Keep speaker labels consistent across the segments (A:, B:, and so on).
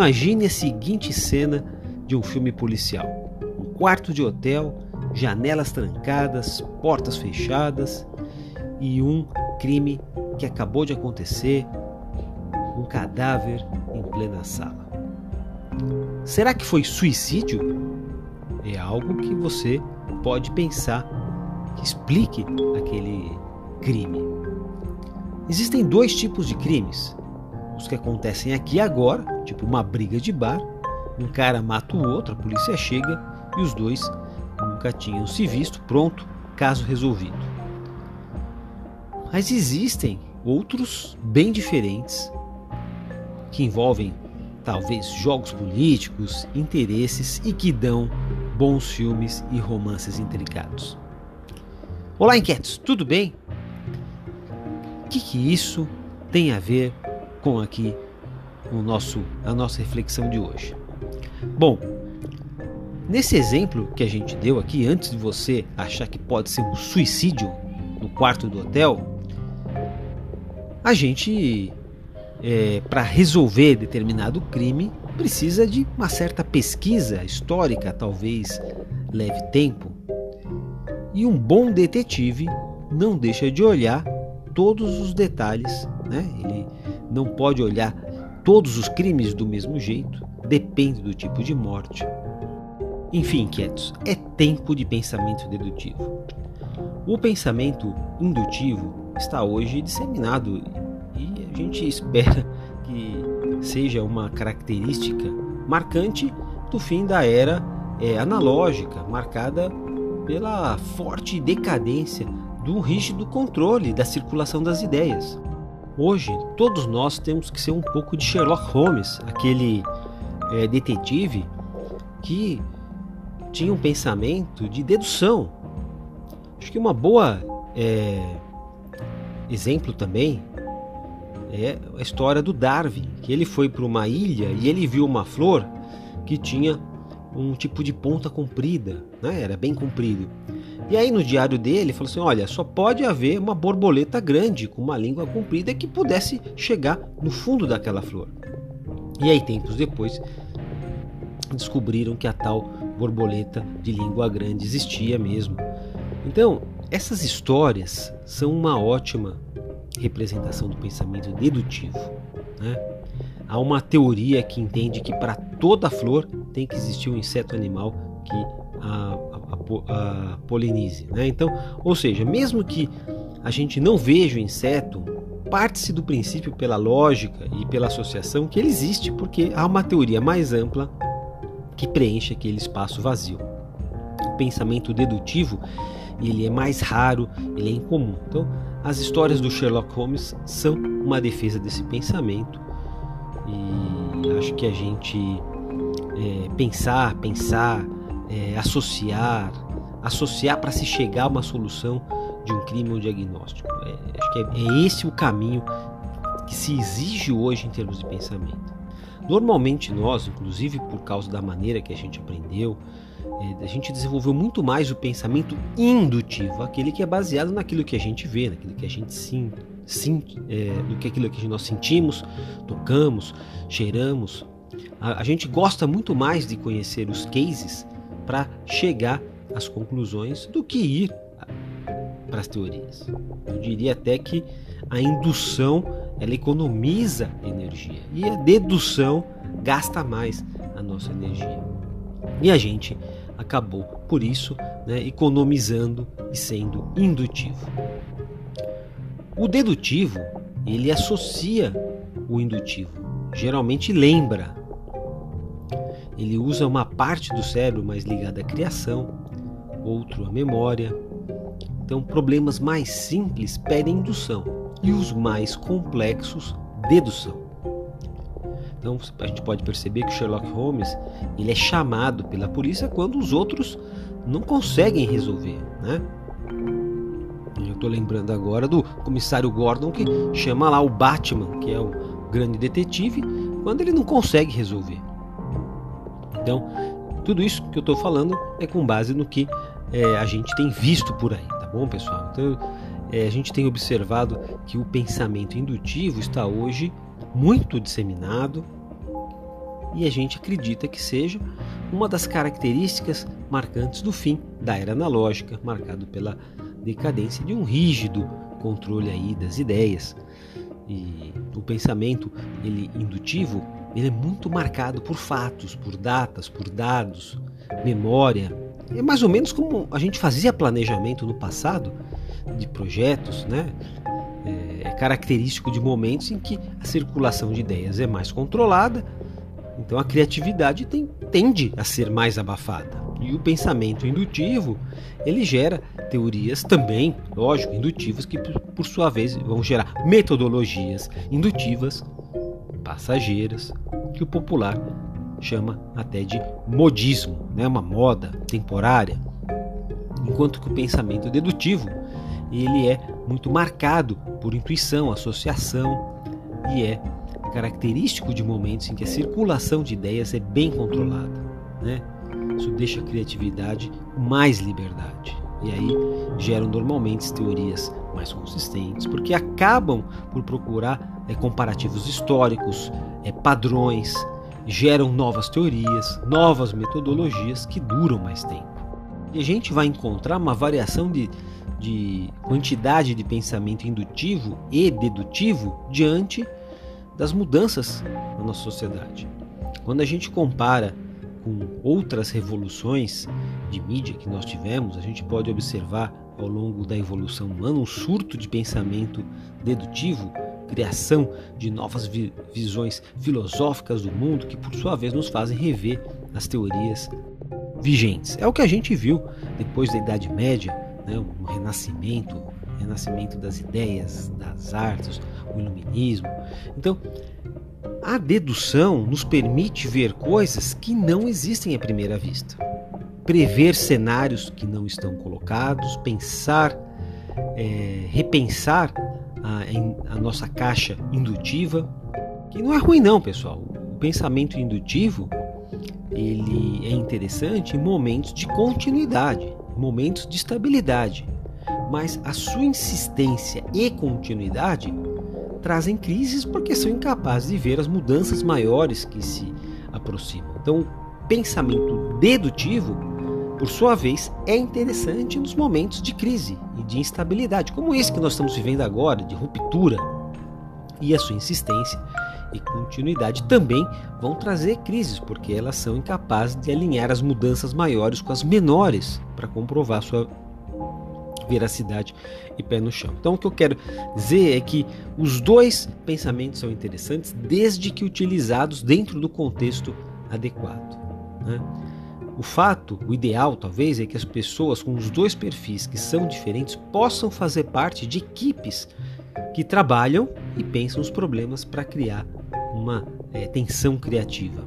A: Imagine a seguinte cena de um filme policial: um quarto de hotel, janelas trancadas, portas fechadas e um crime que acabou de acontecer, um cadáver em plena sala. Será que foi suicídio? É algo que você pode pensar que explique aquele crime. Existem dois tipos de crimes: os que acontecem aqui agora, tipo uma briga de bar, um cara mata o outro, a polícia chega e os dois nunca tinham se visto, pronto, caso resolvido. Mas existem outros bem diferentes que envolvem talvez jogos políticos, interesses e que dão bons filmes e romances intricados. Olá, inquietos, tudo bem? O que, que isso tem a ver com aqui o nosso, a nossa reflexão de hoje? Bom, nesse exemplo que a gente deu aqui, antes de você achar que pode ser um suicídio no quarto do hotel, a gente, é, para resolver determinado crime, precisa de uma certa pesquisa histórica, talvez leve tempo. E um bom detetive não deixa de olhar todos os detalhes, né? ele não pode olhar todos os crimes do mesmo jeito, depende do tipo de morte. Enfim, inquietos, é tempo de pensamento dedutivo. O pensamento indutivo está hoje disseminado e a gente espera que seja uma característica marcante do fim da era é, analógica, marcada pela forte decadência do rígido controle da circulação das ideias. Hoje, todos nós temos que ser um pouco de Sherlock Holmes, aquele é, detetive que tinha um pensamento de dedução. Acho que uma boa é, exemplo também é a história do Darwin, que ele foi para uma ilha e ele viu uma flor que tinha um tipo de ponta comprida, né? era bem comprido. E aí no diário dele ele falou assim: olha, só pode haver uma borboleta grande com uma língua comprida que pudesse chegar no fundo daquela flor. E aí tempos depois descobriram que a tal borboleta de língua grande existia mesmo. Então essas histórias são uma ótima representação do pensamento dedutivo. Né? Há uma teoria que entende que para toda flor tem que existir um inseto animal que a, a, polinize. Né? Então, ou seja, mesmo que a gente não veja o inseto, parte-se do princípio pela lógica e pela associação que ele existe porque há uma teoria mais ampla que preenche aquele espaço vazio. O pensamento dedutivo ele é mais raro, ele é incomum. Então, as histórias do Sherlock Holmes são uma defesa desse pensamento e acho que a gente é, pensar, pensar, é, associar, associar para se chegar a uma solução de um crime ou um diagnóstico. É, acho que é, é esse o caminho que se exige hoje em termos de pensamento. Normalmente nós, inclusive por causa da maneira que a gente aprendeu, é, a gente desenvolveu muito mais o pensamento indutivo, aquele que é baseado naquilo que a gente vê, naquilo que a gente sim, sim, é, do que aquilo que nós sentimos, tocamos, cheiramos. A, a gente gosta muito mais de conhecer os cases para chegar às conclusões do que ir para as teorias. Eu diria até que a indução ela economiza energia e a dedução gasta mais a nossa energia. E a gente acabou, por isso, né, economizando e sendo indutivo. O dedutivo, ele associa o indutivo, geralmente lembra. Ele usa uma parte do cérebro mais ligada à criação, outro à memória. Então, problemas mais simples pedem indução e os mais complexos, dedução. Então a gente pode perceber que Sherlock Holmes ele é chamado pela polícia quando os outros não conseguem resolver, né? Eu estou lembrando agora do comissário Gordon que chama lá o Batman, que é o grande detetive, quando ele não consegue resolver. Então, tudo isso que eu estou falando é com base no que é, a gente tem visto por aí, tá bom, pessoal? Então, é, a gente tem observado que o pensamento indutivo está hoje muito disseminado e a gente acredita que seja uma das características marcantes do fim da era analógica, marcado pela decadência de um rígido controle aí das ideias. E o pensamento ele indutivo ele é muito marcado por fatos, por datas, por dados, memória. É mais ou menos como a gente fazia planejamento no passado de projetos, né? É, é característico de momentos em que a circulação de ideias é mais controlada, então a criatividade tem, tende a ser mais abafada. E o pensamento indutivo, ele gera teorias também, lógico, indutivas, que por sua vez vão gerar metodologias indutivas, passageiras, que o popular chama até de modismo, né? uma moda temporária. Enquanto que o pensamento dedutivo, ele é muito marcado por intuição, associação e é característico de momentos em que a circulação de ideias é bem controlada. Né? Isso deixa a criatividade mais liberdade. E aí geram normalmente teorias mais consistentes, porque acabam por procurar é, comparativos históricos, é, padrões, geram novas teorias, novas metodologias que duram mais tempo. E a gente vai encontrar uma variação de, de quantidade de pensamento indutivo e dedutivo diante das mudanças na nossa sociedade. Quando a gente compara com outras revoluções de mídia que nós tivemos, a gente pode observar ao longo da evolução humana um surto de pensamento dedutivo, criação de novas vi visões filosóficas do mundo que, por sua vez, nos fazem rever as teorias vigentes. É o que a gente viu depois da Idade Média, né, um renascimento, renascimento das ideias, das artes, o iluminismo. Então, a dedução nos permite ver coisas que não existem à primeira vista, prever cenários que não estão colocados, pensar, é, repensar a, a nossa caixa indutiva, que não é ruim não, pessoal. O pensamento indutivo ele é interessante em momentos de continuidade, momentos de estabilidade, mas a sua insistência e continuidade trazem crises porque são incapazes de ver as mudanças maiores que se aproximam. Então, pensamento dedutivo, por sua vez, é interessante nos momentos de crise e de instabilidade, como esse que nós estamos vivendo agora, de ruptura. E a sua insistência e continuidade também vão trazer crises, porque elas são incapazes de alinhar as mudanças maiores com as menores para comprovar sua veracidade e pé no chão. Então, o que eu quero dizer é que os dois pensamentos são interessantes desde que utilizados dentro do contexto adequado. Né? O fato, o ideal talvez, é que as pessoas com os dois perfis que são diferentes possam fazer parte de equipes que trabalham e pensam os problemas para criar uma é, tensão criativa.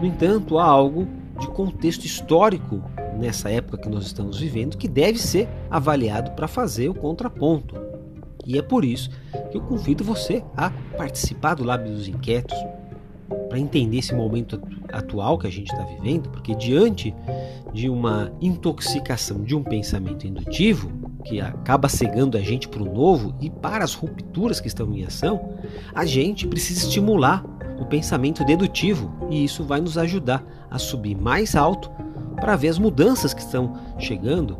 A: No entanto, há algo de contexto histórico nessa época que nós estamos vivendo que deve ser avaliado para fazer o contraponto. E é por isso que eu convido você a participar do Lábio dos Inquietos para entender esse momento atual que a gente está vivendo, porque diante de uma intoxicação de um pensamento indutivo que acaba cegando a gente para o novo e para as rupturas que estão em ação, a gente precisa estimular o pensamento dedutivo e isso vai nos ajudar a subir mais alto para ver as mudanças que estão chegando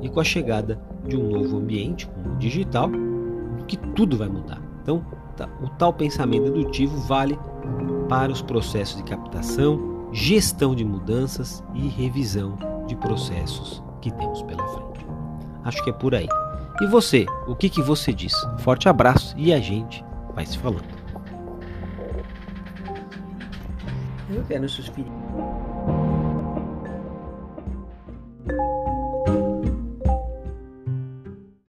A: e com a chegada de um novo ambiente, como o digital, que tudo vai mudar. Então, tá, o tal pensamento dedutivo vale para os processos de captação, gestão de mudanças e revisão de processos que temos pela frente. Acho que é por aí. E você, o que, que você diz? Forte abraço e a gente vai se falando. Eu quero suspirar.